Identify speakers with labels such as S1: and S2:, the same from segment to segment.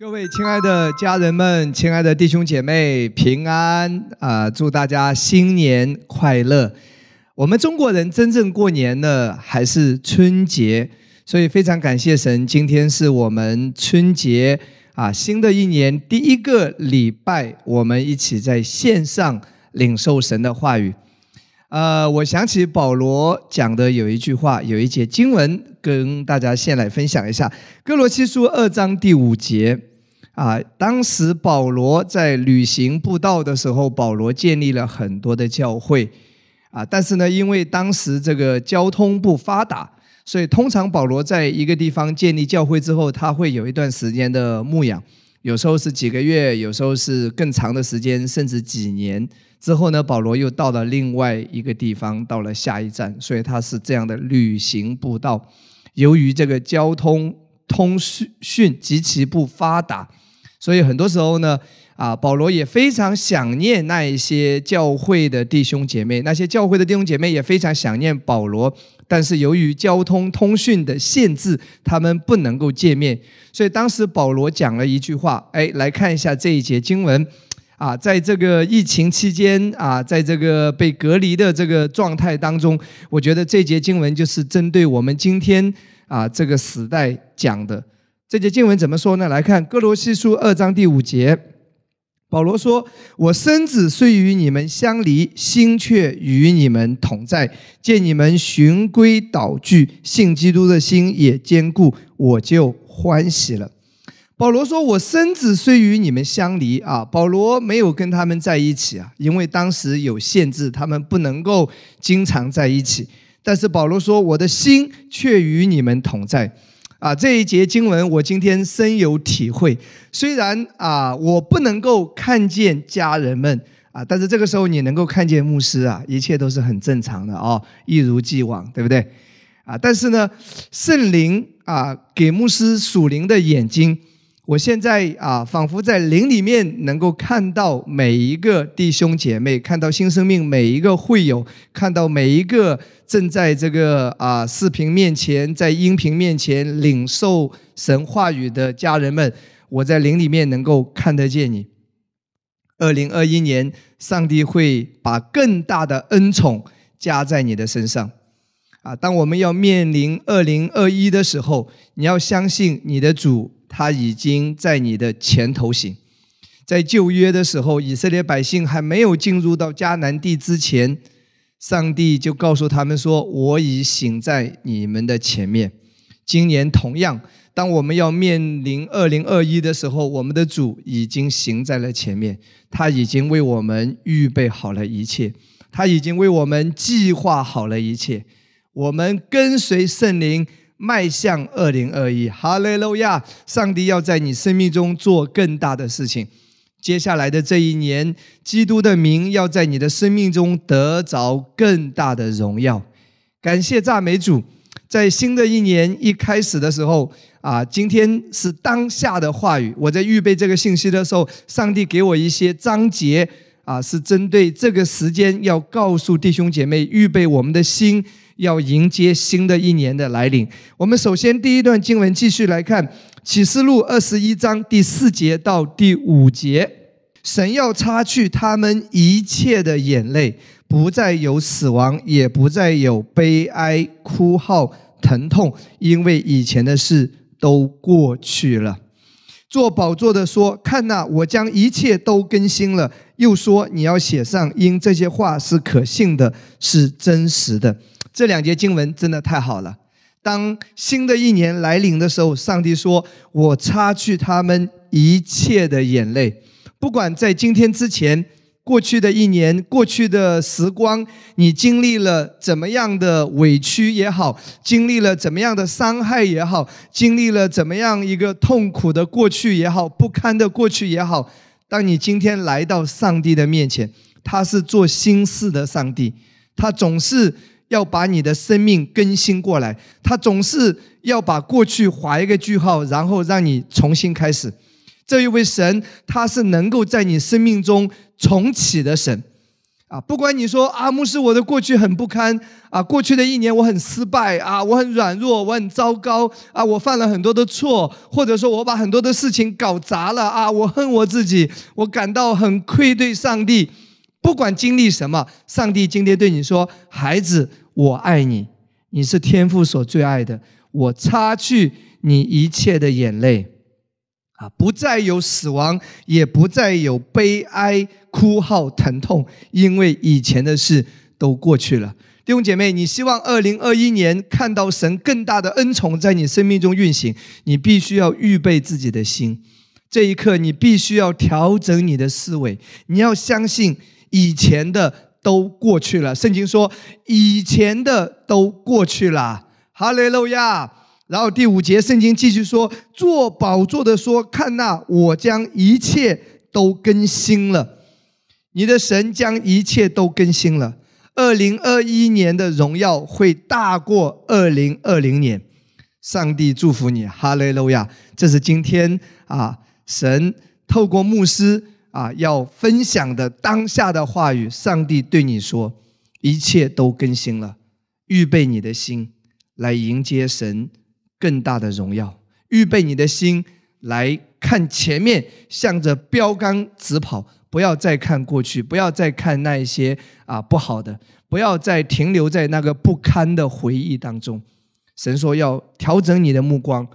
S1: 各位亲爱的家人们，亲爱的弟兄姐妹，平安啊！祝大家新年快乐。我们中国人真正过年呢，还是春节，所以非常感谢神，今天是我们春节啊，新的一年第一个礼拜，我们一起在线上领受神的话语。呃，我想起保罗讲的有一句话，有一节经文，跟大家先来分享一下，《哥罗西书》二章第五节。啊，当时保罗在旅行布道的时候，保罗建立了很多的教会，啊，但是呢，因为当时这个交通不发达，所以通常保罗在一个地方建立教会之后，他会有一段时间的牧养，有时候是几个月，有时候是更长的时间，甚至几年之后呢，保罗又到了另外一个地方，到了下一站，所以他是这样的旅行布道。由于这个交通通讯极其不发达。所以很多时候呢，啊，保罗也非常想念那一些教会的弟兄姐妹，那些教会的弟兄姐妹也非常想念保罗，但是由于交通通讯的限制，他们不能够见面。所以当时保罗讲了一句话，哎，来看一下这一节经文，啊，在这个疫情期间啊，在这个被隔离的这个状态当中，我觉得这节经文就是针对我们今天啊这个时代讲的。这节经文怎么说呢？来看哥罗西书二章第五节，保罗说：“我身子虽与你们相离，心却与你们同在。见你们循规蹈矩，信基督的心也坚固，我就欢喜了。”保罗说：“我身子虽与你们相离啊，保罗没有跟他们在一起啊，因为当时有限制，他们不能够经常在一起。但是保罗说：我的心却与你们同在。”啊，这一节经文我今天深有体会。虽然啊，我不能够看见家人们啊，但是这个时候你能够看见牧师啊，一切都是很正常的哦，一如既往，对不对？啊，但是呢，圣灵啊，给牧师属灵的眼睛。我现在啊，仿佛在灵里面能够看到每一个弟兄姐妹，看到新生命每一个会友，看到每一个正在这个啊视频面前，在音频面前领受神话语的家人们，我在灵里面能够看得见你。二零二一年，上帝会把更大的恩宠加在你的身上。啊，当我们要面临二零二一的时候，你要相信你的主。他已经在你的前头行，在旧约的时候，以色列百姓还没有进入到迦南地之前，上帝就告诉他们说：“我已行在你们的前面。”今年同样，当我们要面临二零二一的时候，我们的主已经行在了前面，他已经为我们预备好了一切，他已经为我们计划好了一切。我们跟随圣灵。迈向二零二一，哈利路亚！上帝要在你生命中做更大的事情。接下来的这一年，基督的名要在你的生命中得着更大的荣耀。感谢赞美主！在新的一年一开始的时候，啊，今天是当下的话语。我在预备这个信息的时候，上帝给我一些章节，啊，是针对这个时间要告诉弟兄姐妹，预备我们的心。要迎接新的一年的来临。我们首先第一段经文继续来看《启示录》二十一章第四节到第五节：神要擦去他们一切的眼泪，不再有死亡，也不再有悲哀、哭号、疼痛，因为以前的事都过去了。做宝座的说：“看呐，我将一切都更新了。”又说：“你要写上，因这些话是可信的，是真实的。”这两节经文真的太好了。当新的一年来临的时候，上帝说：“我擦去他们一切的眼泪，不管在今天之前、过去的一年、过去的时光，你经历了怎么样的委屈也好，经历了怎么样的伤害也好，经历了怎么样一个痛苦的过去也好，不堪的过去也好，当你今天来到上帝的面前，他是做心事的上帝，他总是。”要把你的生命更新过来，他总是要把过去划一个句号，然后让你重新开始。这一位神，他是能够在你生命中重启的神啊，不管你说阿，牧师，我的过去很不堪啊，过去的一年我很失败啊，我很软弱，我很糟糕啊，我犯了很多的错，或者说我把很多的事情搞砸了啊，我恨我自己，我感到很愧对上帝。不管经历什么，上帝今天对你说：“孩子，我爱你，你是天父所最爱的，我擦去你一切的眼泪。”啊，不再有死亡，也不再有悲哀、哭号、疼痛，因为以前的事都过去了。弟兄姐妹，你希望二零二一年看到神更大的恩宠在你生命中运行，你必须要预备自己的心。这一刻，你必须要调整你的思维，你要相信以前的都过去了。圣经说，以前的都过去了。哈利路亚。然后第五节，圣经继续说：“做宝座的说，看那我将一切都更新了，你的神将一切都更新了。二零二一年的荣耀会大过二零二零年。上帝祝福你，哈利路亚！这是今天啊，神透过牧师啊要分享的当下的话语。上帝对你说，一切都更新了，预备你的心来迎接神。”更大的荣耀，预备你的心来看前面，向着标杆直跑，不要再看过去，不要再看那一些啊不好的，不要再停留在那个不堪的回忆当中。神说要调整你的目光，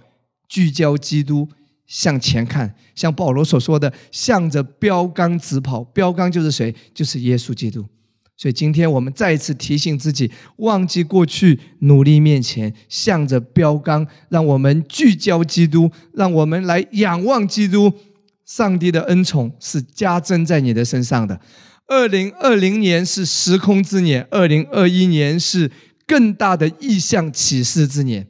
S1: 聚焦基督，向前看，像保罗所说的，向着标杆直跑。标杆就是谁？就是耶稣基督。所以今天我们再一次提醒自己，忘记过去，努力面前，向着标杆，让我们聚焦基督，让我们来仰望基督。上帝的恩宠是加增在你的身上的。二零二零年是时空之年，二零二一年是更大的意象启示之年。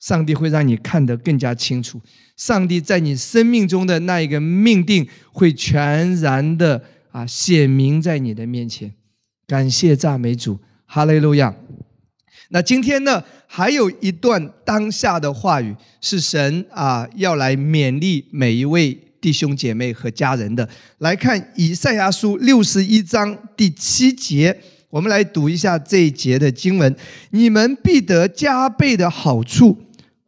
S1: 上帝会让你看得更加清楚，上帝在你生命中的那一个命定会全然的啊显明在你的面前。感谢赞美主，哈利路亚。那今天呢，还有一段当下的话语是神啊要来勉励每一位弟兄姐妹和家人的。来看以赛亚书六十一章第七节，我们来读一下这一节的经文：你们必得加倍的好处。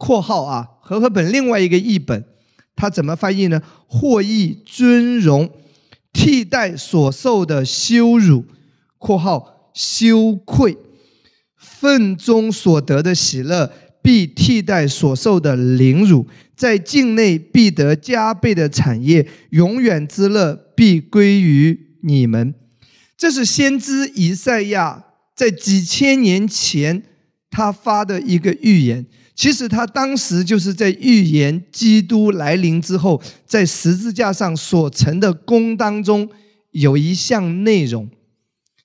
S1: 括号啊，和合本另外一个译本，它怎么翻译呢？获益尊荣，替代所受的羞辱。括号羞愧，愤中所得的喜乐必替代所受的凌辱，在境内必得加倍的产业，永远之乐必归于你们。这是先知以赛亚在几千年前他发的一个预言。其实他当时就是在预言基督来临之后，在十字架上所成的功当中有一项内容。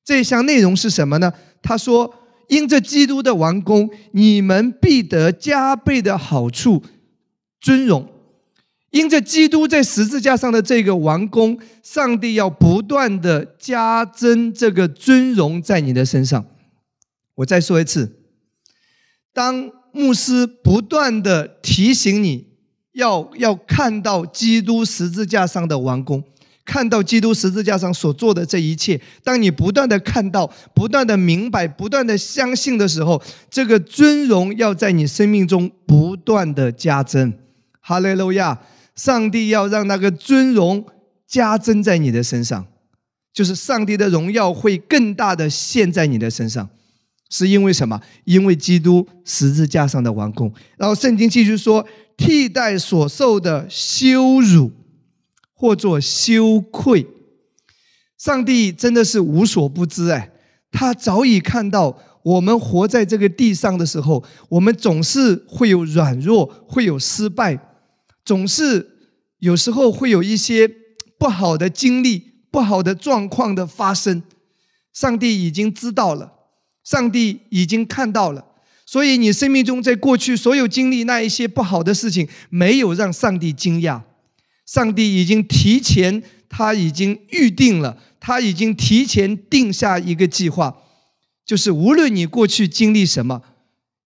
S1: 这项内容是什么呢？他说：“因着基督的完工，你们必得加倍的好处、尊荣。因着基督在十字架上的这个完工，上帝要不断的加增这个尊荣在你的身上。”我再说一次，当牧师不断的提醒你要要看到基督十字架上的完工。看到基督十字架上所做的这一切，当你不断的看到、不断的明白、不断的相信的时候，这个尊荣要在你生命中不断的加增。哈利路亚！上帝要让那个尊荣加增在你的身上，就是上帝的荣耀会更大的现，在你的身上，是因为什么？因为基督十字架上的完工。然后圣经继续说，替代所受的羞辱。或作羞愧，上帝真的是无所不知哎，他早已看到我们活在这个地上的时候，我们总是会有软弱，会有失败，总是有时候会有一些不好的经历、不好的状况的发生。上帝已经知道了，上帝已经看到了，所以你生命中在过去所有经历那一些不好的事情，没有让上帝惊讶。上帝已经提前，他已经预定了，他已经提前定下一个计划，就是无论你过去经历什么，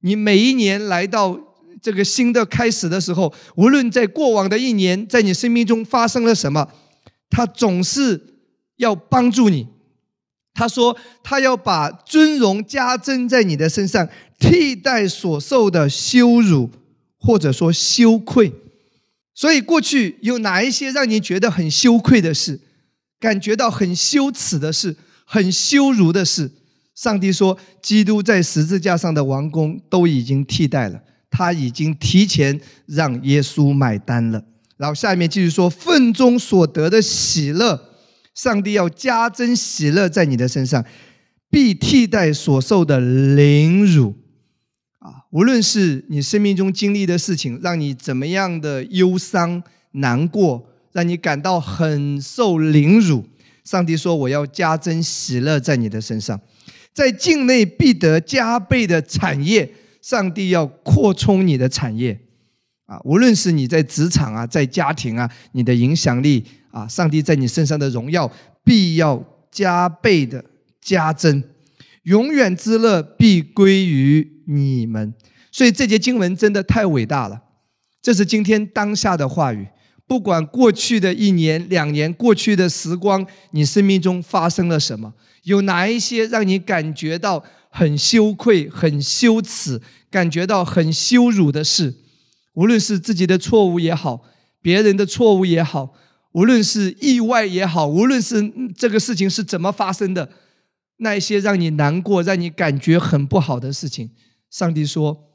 S1: 你每一年来到这个新的开始的时候，无论在过往的一年，在你生命中发生了什么，他总是要帮助你。他说他要把尊荣加增在你的身上，替代所受的羞辱或者说羞愧。所以过去有哪一些让你觉得很羞愧的事，感觉到很羞耻的事，很羞辱的事？上帝说，基督在十字架上的王宫都已经替代了，他已经提前让耶稣买单了。然后下面继续说，份中所得的喜乐，上帝要加增喜乐在你的身上，必替代所受的凌辱。啊，无论是你生命中经历的事情，让你怎么样的忧伤难过，让你感到很受凌辱，上帝说，我要加增喜乐在你的身上。在境内必得加倍的产业，上帝要扩充你的产业，啊，无论是你在职场啊，在家庭啊，你的影响力啊，上帝在你身上的荣耀必要加倍的加增，永远之乐必归于你们。所以这节经文真的太伟大了，这是今天当下的话语。不管过去的一年、两年，过去的时光，你生命中发生了什么？有哪一些让你感觉到很羞愧、很羞耻、感觉到很羞辱的事？无论是自己的错误也好，别人的错误也好，无论是意外也好，无论是这个事情是怎么发生的，那一些让你难过、让你感觉很不好的事情，上帝说，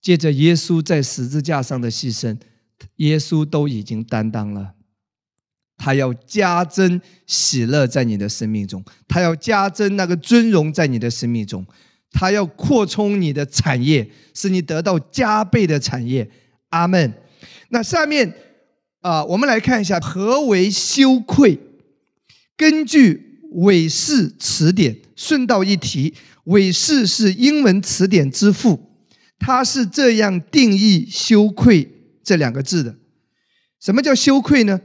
S1: 借着耶稣在十字架上的牺牲，耶稣都已经担当了。他要加增喜乐在你的生命中，他要加增那个尊荣在你的生命中，他要扩充你的产业，使你得到加倍的产业。阿门。那下面啊，我们来看一下何为羞愧。根据韦氏词典，顺道一提，韦氏是英文词典之父，他是这样定义“羞愧”这两个字的。什么叫羞愧呢？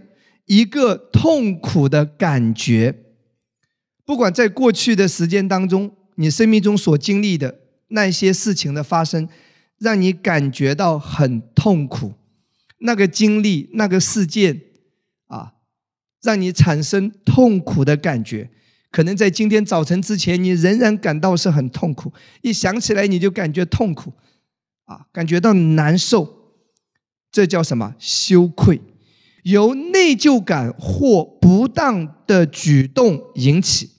S1: 一个痛苦的感觉，不管在过去的时间当中，你生命中所经历的那些事情的发生，让你感觉到很痛苦，那个经历、那个事件，啊，让你产生痛苦的感觉。可能在今天早晨之前，你仍然感到是很痛苦，一想起来你就感觉痛苦，啊，感觉到难受，这叫什么？羞愧。由内疚感或不当的举动引起，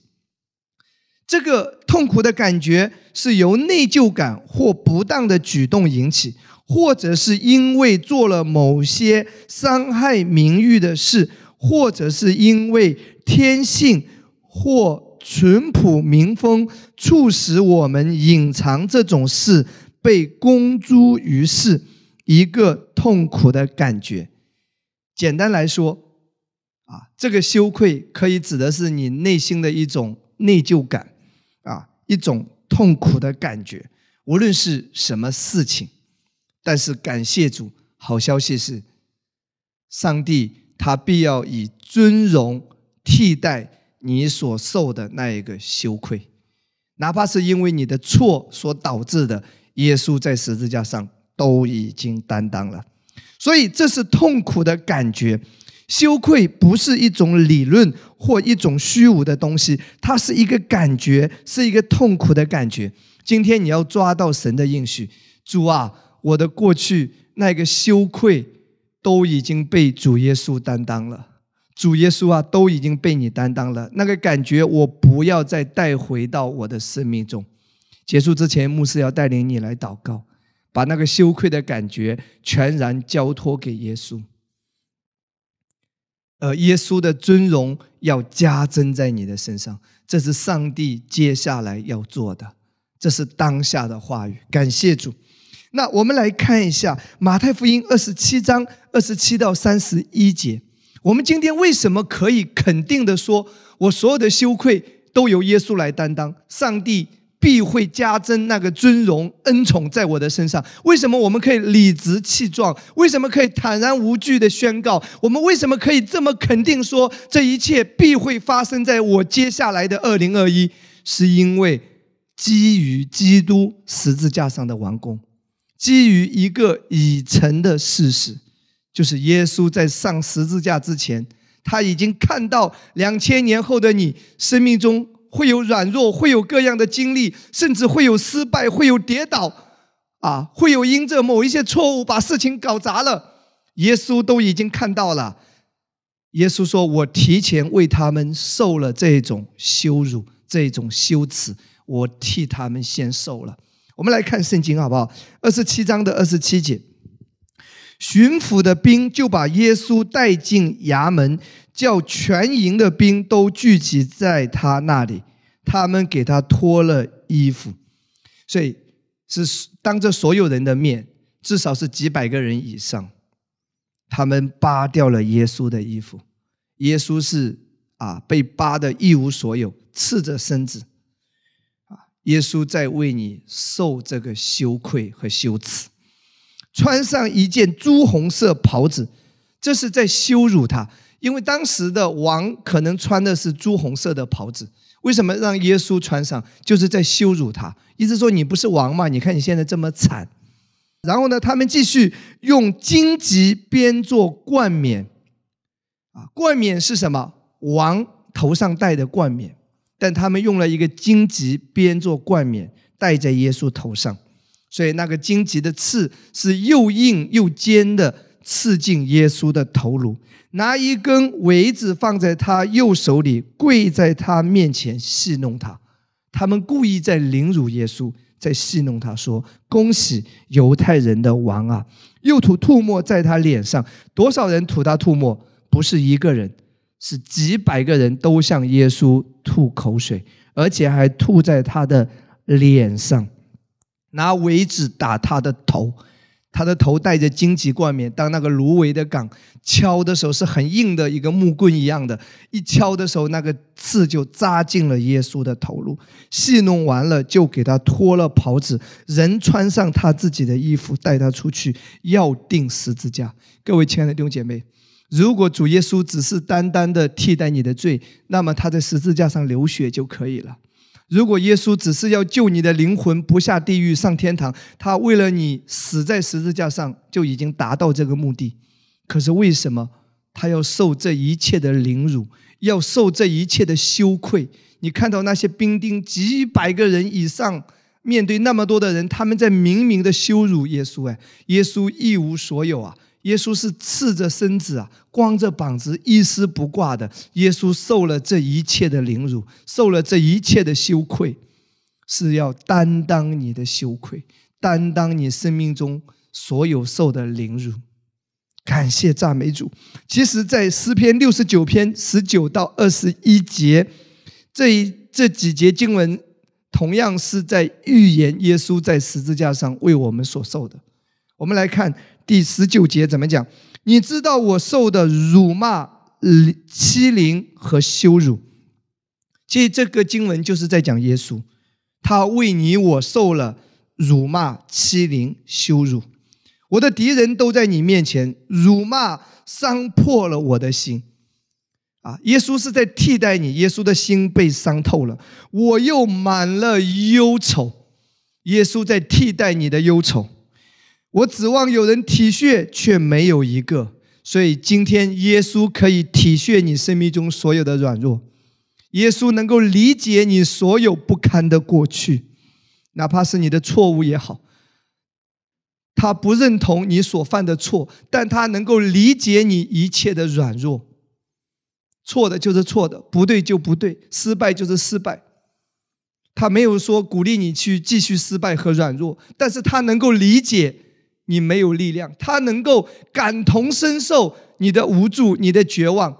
S1: 这个痛苦的感觉是由内疚感或不当的举动引起，或者是因为做了某些伤害名誉的事，或者是因为天性或淳朴民风促使我们隐藏这种事，被公诸于世，一个痛苦的感觉。简单来说，啊，这个羞愧可以指的是你内心的一种内疚感，一种痛苦的感觉，无论是什么事情。但是感谢主，好消息是，上帝他必要以尊荣替代你所受的那一个羞愧，哪怕是因为你的错所导致的，耶稣在十字架上都已经担当了。所以这是痛苦的感觉，羞愧不是一种理论或一种虚无的东西，它是一个感觉，是一个痛苦的感觉。今天你要抓到神的应许，主啊，我的过去那个羞愧都已经被主耶稣担当了，主耶稣啊，都已经被你担当了。那个感觉我不要再带回到我的生命中。结束之前，牧师要带领你来祷告。把那个羞愧的感觉全然交托给耶稣，而耶稣的尊荣要加增在你的身上，这是上帝接下来要做的，这是当下的话语。感谢主。那我们来看一下马太福音二十七章二十七到三十一节。我们今天为什么可以肯定的说，我所有的羞愧都由耶稣来担当？上帝。必会加增那个尊荣恩宠在我的身上。为什么我们可以理直气壮？为什么可以坦然无惧的宣告？我们为什么可以这么肯定说这一切必会发生在我接下来的二零二一？是因为基于基督十字架上的完工，基于一个已成的事实，就是耶稣在上十字架之前，他已经看到两千年后的你生命中。会有软弱，会有各样的经历，甚至会有失败，会有跌倒，啊，会有因着某一些错误把事情搞砸了。耶稣都已经看到了。耶稣说：“我提前为他们受了这种羞辱，这种羞耻，我替他们先受了。”我们来看圣经好不好？二十七章的二十七节，巡抚的兵就把耶稣带进衙门，叫全营的兵都聚集在他那里。他们给他脱了衣服，所以是当着所有人的面，至少是几百个人以上。他们扒掉了耶稣的衣服，耶稣是啊被扒的一无所有，赤着身子，啊，耶稣在为你受这个羞愧和羞耻，穿上一件朱红色袍子，这是在羞辱他，因为当时的王可能穿的是朱红色的袍子，为什么让耶稣穿上，就是在羞辱他，意思说你不是王嘛？你看你现在这么惨。然后呢，他们继续用荆棘编做冠冕，啊，冠冕是什么？王头上戴的冠冕，但他们用了一个荆棘编做冠冕，戴在耶稣头上，所以那个荆棘的刺是又硬又尖的，刺进耶稣的头颅。拿一根苇子放在他右手里，跪在他面前戏弄他。他们故意在凌辱耶稣。在戏弄他，说：“恭喜犹太人的王啊！”又吐吐沫在他脸上，多少人吐他吐沫？不是一个人，是几百个人都向耶稣吐口水，而且还吐在他的脸上，拿苇子打他的头。他的头戴着荆棘冠冕，当那个芦苇的杆敲的时候，是很硬的一个木棍一样的，一敲的时候，那个刺就扎进了耶稣的头颅。戏弄完了，就给他脱了袍子，人穿上他自己的衣服，带他出去，要钉十字架。各位亲爱的弟兄姐妹，如果主耶稣只是单单的替代你的罪，那么他在十字架上流血就可以了。如果耶稣只是要救你的灵魂不下地狱上天堂，他为了你死在十字架上就已经达到这个目的。可是为什么他要受这一切的凌辱，要受这一切的羞愧？你看到那些兵丁几百个人以上，面对那么多的人，他们在明明的羞辱耶稣。哎，耶稣一无所有啊。耶稣是赤着身子啊，光着膀子，一丝不挂的。耶稣受了这一切的凌辱，受了这一切的羞愧，是要担当你的羞愧，担当你生命中所有受的凌辱。感谢赞美主。其实，在诗篇六十九篇十九到二十一节这一这几节经文，同样是在预言耶稣在十字架上为我们所受的。我们来看。第十九节怎么讲？你知道我受的辱骂、欺凌和羞辱。其实这个经文就是在讲耶稣，他为你我受了辱骂、欺凌、羞辱。我的敌人都在你面前辱骂、伤破了我的心。啊，耶稣是在替代你，耶稣的心被伤透了，我又满了忧愁。耶稣在替代你的忧愁。我指望有人体恤，却没有一个。所以今天，耶稣可以体恤你生命中所有的软弱，耶稣能够理解你所有不堪的过去，哪怕是你的错误也好。他不认同你所犯的错，但他能够理解你一切的软弱。错的就是错的，不对就不对，失败就是失败。他没有说鼓励你去继续失败和软弱，但是他能够理解。你没有力量，他能够感同身受你的无助、你的绝望，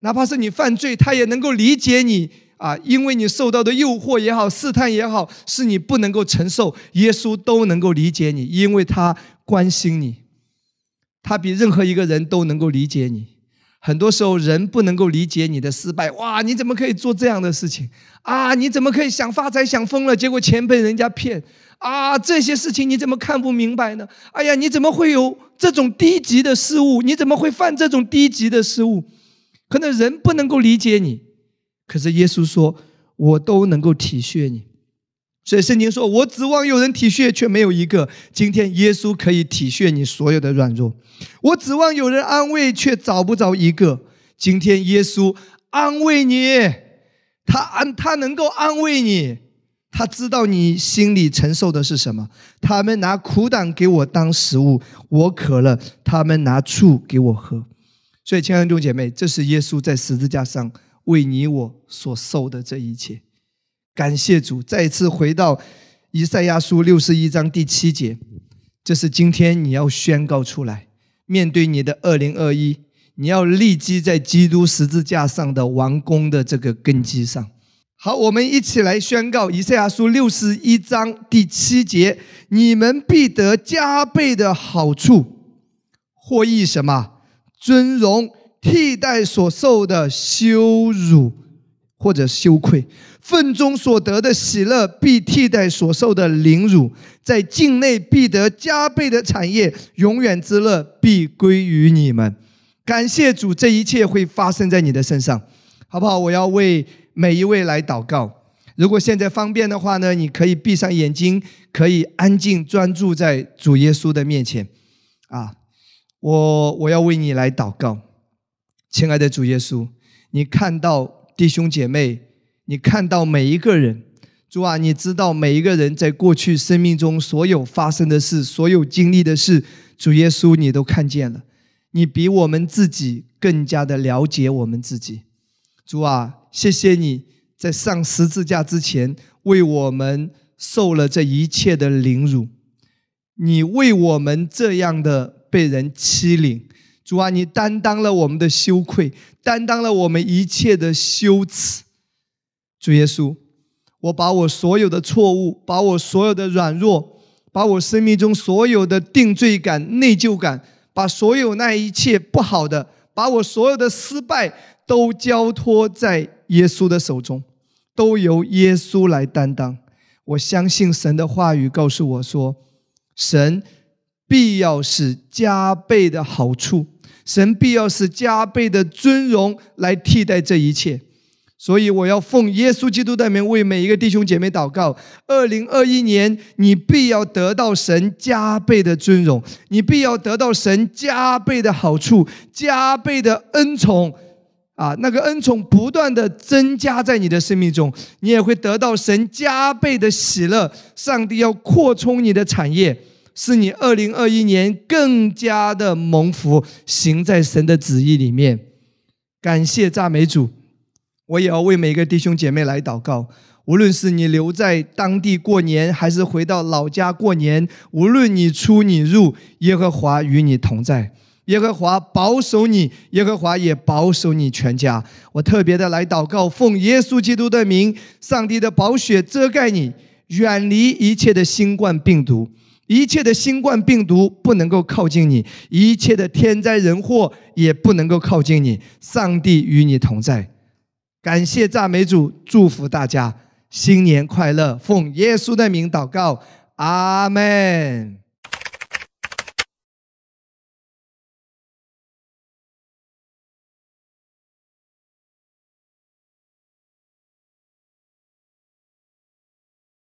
S1: 哪怕是你犯罪，他也能够理解你啊，因为你受到的诱惑也好、试探也好，是你不能够承受，耶稣都能够理解你，因为他关心你，他比任何一个人都能够理解你。很多时候，人不能够理解你的失败，哇，你怎么可以做这样的事情啊？你怎么可以想发财想疯了，结果钱被人家骗？啊，这些事情你怎么看不明白呢？哎呀，你怎么会有这种低级的失误？你怎么会犯这种低级的失误？可能人不能够理解你，可是耶稣说，我都能够体恤你。所以圣经说，我指望有人体恤，却没有一个。今天耶稣可以体恤你所有的软弱。我指望有人安慰，却找不着一个。今天耶稣安慰你。他安，他能够安慰你，他知道你心里承受的是什么。他们拿苦胆给我当食物，我渴了，他们拿醋给我喝。所以，亲爱的弟兄姐妹，这是耶稣在十字架上为你我所受的这一切。感谢主！再一次回到以赛亚书六十一章第七节，这是今天你要宣告出来，面对你的二零二一。你要立基在基督十字架上的王宫的这个根基上。好，我们一起来宣告以赛亚书六十一章第七节：你们必得加倍的好处，获益什么？尊荣替代所受的羞辱或者羞愧；份中所得的喜乐必替代所受的凌辱；在境内必得加倍的产业，永远之乐必归于你们。感谢主，这一切会发生在你的身上，好不好？我要为每一位来祷告。如果现在方便的话呢，你可以闭上眼睛，可以安静专注在主耶稣的面前。啊，我我要为你来祷告，亲爱的主耶稣，你看到弟兄姐妹，你看到每一个人，主啊，你知道每一个人在过去生命中所有发生的事，所有经历的事，主耶稣，你都看见了。你比我们自己更加的了解我们自己，主啊，谢谢你在上十字架之前为我们受了这一切的凌辱，你为我们这样的被人欺凌，主啊，你担当了我们的羞愧，担当了我们一切的羞耻。主耶稣，我把我所有的错误，把我所有的软弱，把我生命中所有的定罪感、内疚感。把所有那一切不好的，把我所有的失败都交托在耶稣的手中，都由耶稣来担当。我相信神的话语告诉我说，神必要是加倍的好处，神必要是加倍的尊荣来替代这一切。所以我要奉耶稣基督的名为每一个弟兄姐妹祷告。二零二一年，你必要得到神加倍的尊荣，你必要得到神加倍的好处，加倍的恩宠啊！那个恩宠不断的增加在你的生命中，你也会得到神加倍的喜乐。上帝要扩充你的产业，使你二零二一年更加的蒙福，行在神的旨意里面。感谢赞美主。我也要为每个弟兄姐妹来祷告。无论是你留在当地过年，还是回到老家过年，无论你出你入，耶和华与你同在，耶和华保守你，耶和华也保守你全家。我特别的来祷告，奉耶稣基督的名，上帝的宝血遮盖你，远离一切的新冠病毒，一切的新冠病毒不能够靠近你，一切的天灾人祸也不能够靠近你。上帝与你同在。感谢赞美主，祝福大家新年快乐！奉耶稣的名祷告，阿门。